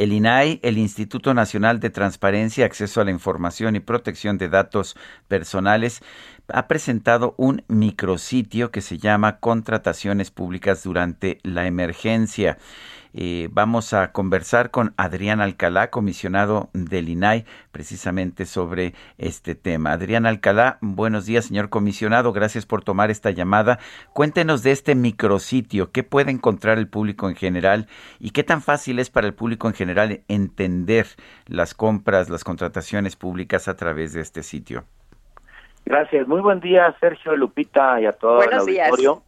El INAI, el Instituto Nacional de Transparencia, Acceso a la Información y Protección de Datos Personales, ha presentado un micrositio que se llama Contrataciones Públicas durante la Emergencia. Eh, vamos a conversar con Adrián Alcalá, comisionado del INAI, precisamente sobre este tema. Adrián Alcalá, buenos días, señor comisionado. Gracias por tomar esta llamada. Cuéntenos de este micrositio. ¿Qué puede encontrar el público en general y qué tan fácil es para el público en general entender las compras, las contrataciones públicas a través de este sitio? Gracias. Muy buen día, Sergio, Lupita y a todo el auditorio.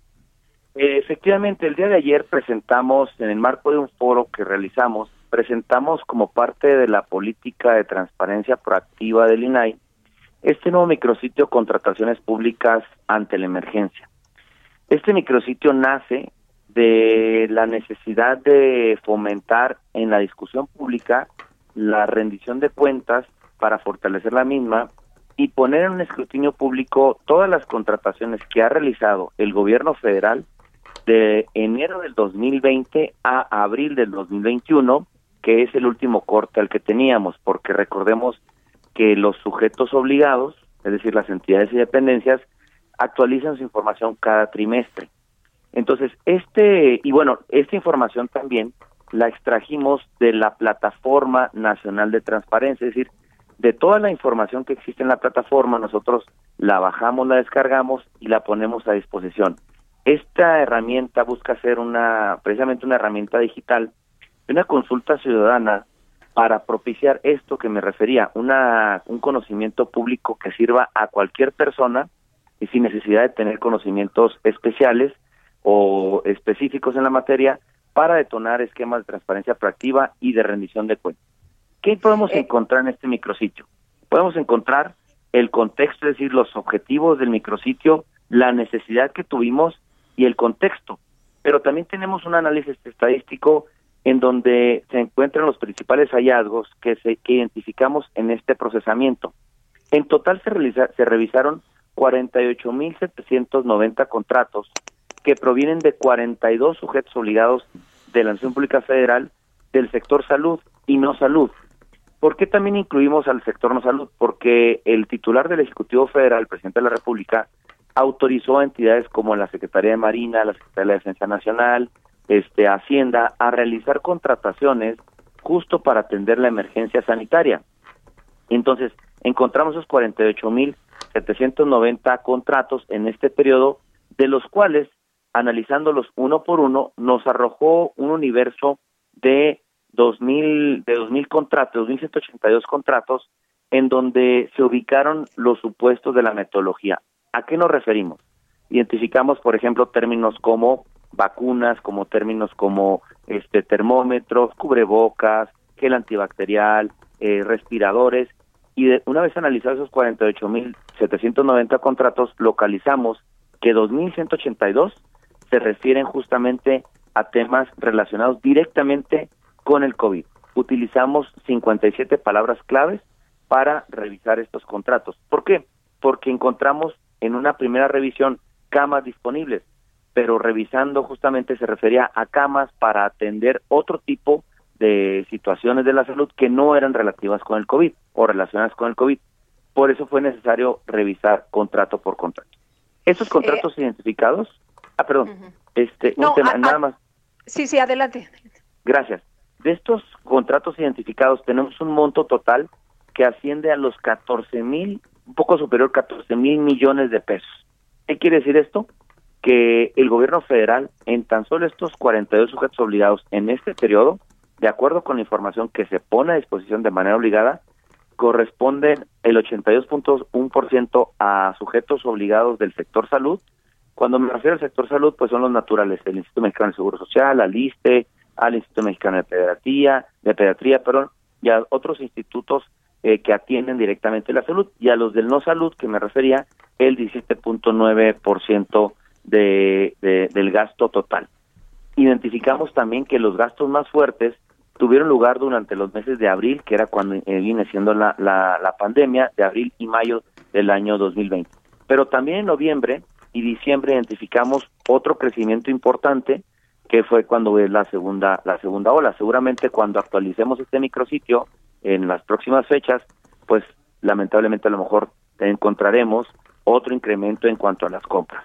Eh, efectivamente, el día de ayer presentamos, en el marco de un foro que realizamos, presentamos como parte de la política de transparencia proactiva del INAI este nuevo micrositio Contrataciones Públicas ante la Emergencia. Este micrositio nace de la necesidad de fomentar en la discusión pública la rendición de cuentas para fortalecer la misma y poner en un escrutinio público todas las contrataciones que ha realizado el gobierno federal de enero del 2020 a abril del 2021, que es el último corte al que teníamos, porque recordemos que los sujetos obligados, es decir, las entidades y dependencias, actualizan su información cada trimestre. Entonces, este, y bueno, esta información también la extrajimos de la Plataforma Nacional de Transparencia, es decir, de toda la información que existe en la plataforma, nosotros la bajamos, la descargamos y la ponemos a disposición. Esta herramienta busca ser una, precisamente una herramienta digital, una consulta ciudadana para propiciar esto que me refería, una, un conocimiento público que sirva a cualquier persona y sin necesidad de tener conocimientos especiales o específicos en la materia para detonar esquemas de transparencia proactiva y de rendición de cuentas. ¿Qué podemos eh. encontrar en este micrositio? Podemos encontrar el contexto, es decir, los objetivos del micrositio, la necesidad que tuvimos y el contexto. Pero también tenemos un análisis estadístico en donde se encuentran los principales hallazgos que, se, que identificamos en este procesamiento. En total se, realiza, se revisaron 48.790 contratos que provienen de 42 sujetos obligados de la Nación Pública Federal del sector salud y no salud. ¿Por qué también incluimos al sector no salud? Porque el titular del Ejecutivo Federal, el presidente de la República, autorizó a entidades como la Secretaría de Marina, la Secretaría de Defensa Nacional, este Hacienda a realizar contrataciones justo para atender la emergencia sanitaria. Entonces, encontramos esos 48.790 contratos en este periodo, de los cuales, analizándolos uno por uno, nos arrojó un universo de 2000 de 2000 contratos, 2182 contratos en donde se ubicaron los supuestos de la metodología. ¿A qué nos referimos? Identificamos, por ejemplo, términos como vacunas, como términos como este termómetros, cubrebocas, gel antibacterial, eh, respiradores y una vez analizados esos 48.790 contratos, localizamos que 2.182 se refieren justamente a temas relacionados directamente con el COVID. Utilizamos 57 palabras claves para revisar estos contratos. ¿Por qué? Porque encontramos en una primera revisión camas disponibles, pero revisando justamente se refería a camas para atender otro tipo de situaciones de la salud que no eran relativas con el COVID o relacionadas con el COVID. Por eso fue necesario revisar contrato por contrato. Esos contratos identificados, ah, perdón, este, un tema, nada más. Sí, sí, adelante. Gracias. De estos contratos identificados tenemos un monto total que asciende a los 14 mil, un poco superior a 14 mil millones de pesos. ¿Qué quiere decir esto? Que el gobierno federal, en tan solo estos 42 sujetos obligados en este periodo, de acuerdo con la información que se pone a disposición de manera obligada, corresponden el 82.1% a sujetos obligados del sector salud. Cuando me refiero al sector salud, pues son los naturales, el Instituto Mexicano de Seguro Social, la LISTE, al Instituto Mexicano de Pediatría, de Pediatría, perdón, y a otros institutos eh, que atienden directamente la salud, y a los del no salud, que me refería, el 17.9% de, de, del gasto total. Identificamos también que los gastos más fuertes tuvieron lugar durante los meses de abril, que era cuando eh, viene siendo la, la, la pandemia, de abril y mayo del año 2020. Pero también en noviembre y diciembre identificamos otro crecimiento importante que fue cuando es la segunda la segunda ola. Seguramente cuando actualicemos este micrositio en las próximas fechas, pues lamentablemente a lo mejor encontraremos otro incremento en cuanto a las compras.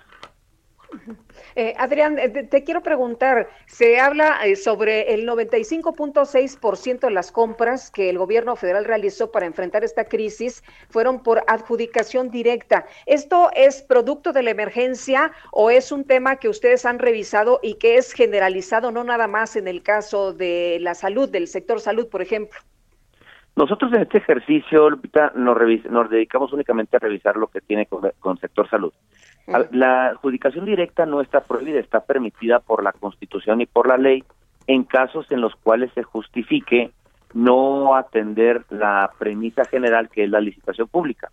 Eh, Adrián, eh, te, quiero preguntar, se habla eh, sobre el 95.6% de las compras que el gobierno federal realizó para enfrentar esta crisis fueron por adjudicación directa. ¿Esto es producto de la emergencia o es un tema que ustedes han revisado y que es generalizado, no nada más en el caso de la salud, del sector salud, por ejemplo? Nosotros en este ejercicio, Lupita, nos, nos dedicamos únicamente a revisar lo que tiene con, con sector salud. La adjudicación directa no está prohibida, está permitida por la Constitución y por la ley en casos en los cuales se justifique no atender la premisa general que es la licitación pública.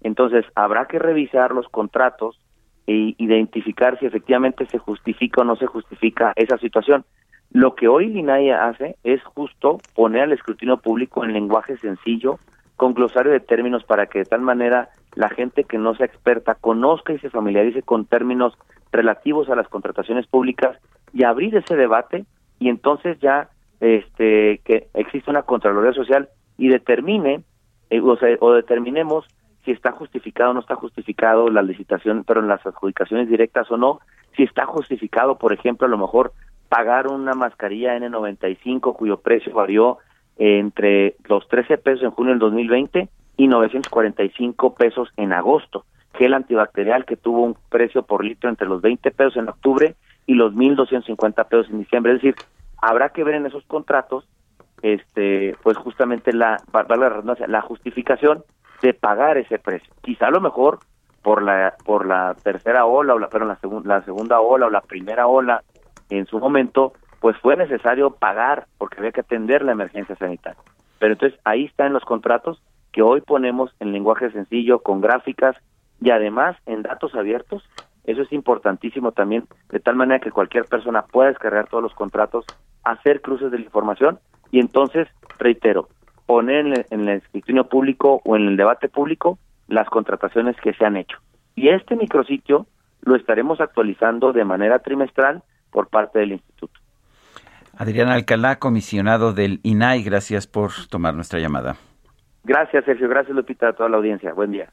Entonces, habrá que revisar los contratos e identificar si efectivamente se justifica o no se justifica esa situación. Lo que hoy Linaya hace es justo poner al escrutinio público en lenguaje sencillo, con glosario de términos para que de tal manera la gente que no sea experta conozca y se familiarice con términos relativos a las contrataciones públicas y abrir ese debate y entonces ya este que existe una contraloría social y determine eh, o, o determinemos si está justificado o no está justificado la licitación, pero en las adjudicaciones directas o no, si está justificado, por ejemplo, a lo mejor pagar una mascarilla N95 cuyo precio varió entre los 13 pesos en junio del 2020 y 945 pesos en agosto. Gel antibacterial que tuvo un precio por litro entre los 20 pesos en octubre y los 1.250 pesos en diciembre. Es decir, habrá que ver en esos contratos, este, pues justamente la, la justificación de pagar ese precio. Quizá a lo mejor por la por la tercera ola o la, pero la, la segunda ola o la primera ola en su momento, pues fue necesario pagar porque había que atender la emergencia sanitaria. Pero entonces ahí está en los contratos que hoy ponemos en lenguaje sencillo, con gráficas y además en datos abiertos. Eso es importantísimo también, de tal manera que cualquier persona pueda descargar todos los contratos, hacer cruces de la información y entonces, reitero, poner en el, escrutinio público o en el debate público las contrataciones que se han hecho. Y este micrositio lo estaremos actualizando de manera trimestral por parte del instituto. Adrián Alcalá, comisionado del INAI, gracias por tomar nuestra llamada. Gracias, Sergio. Gracias, Lupita, a toda la audiencia. Buen día.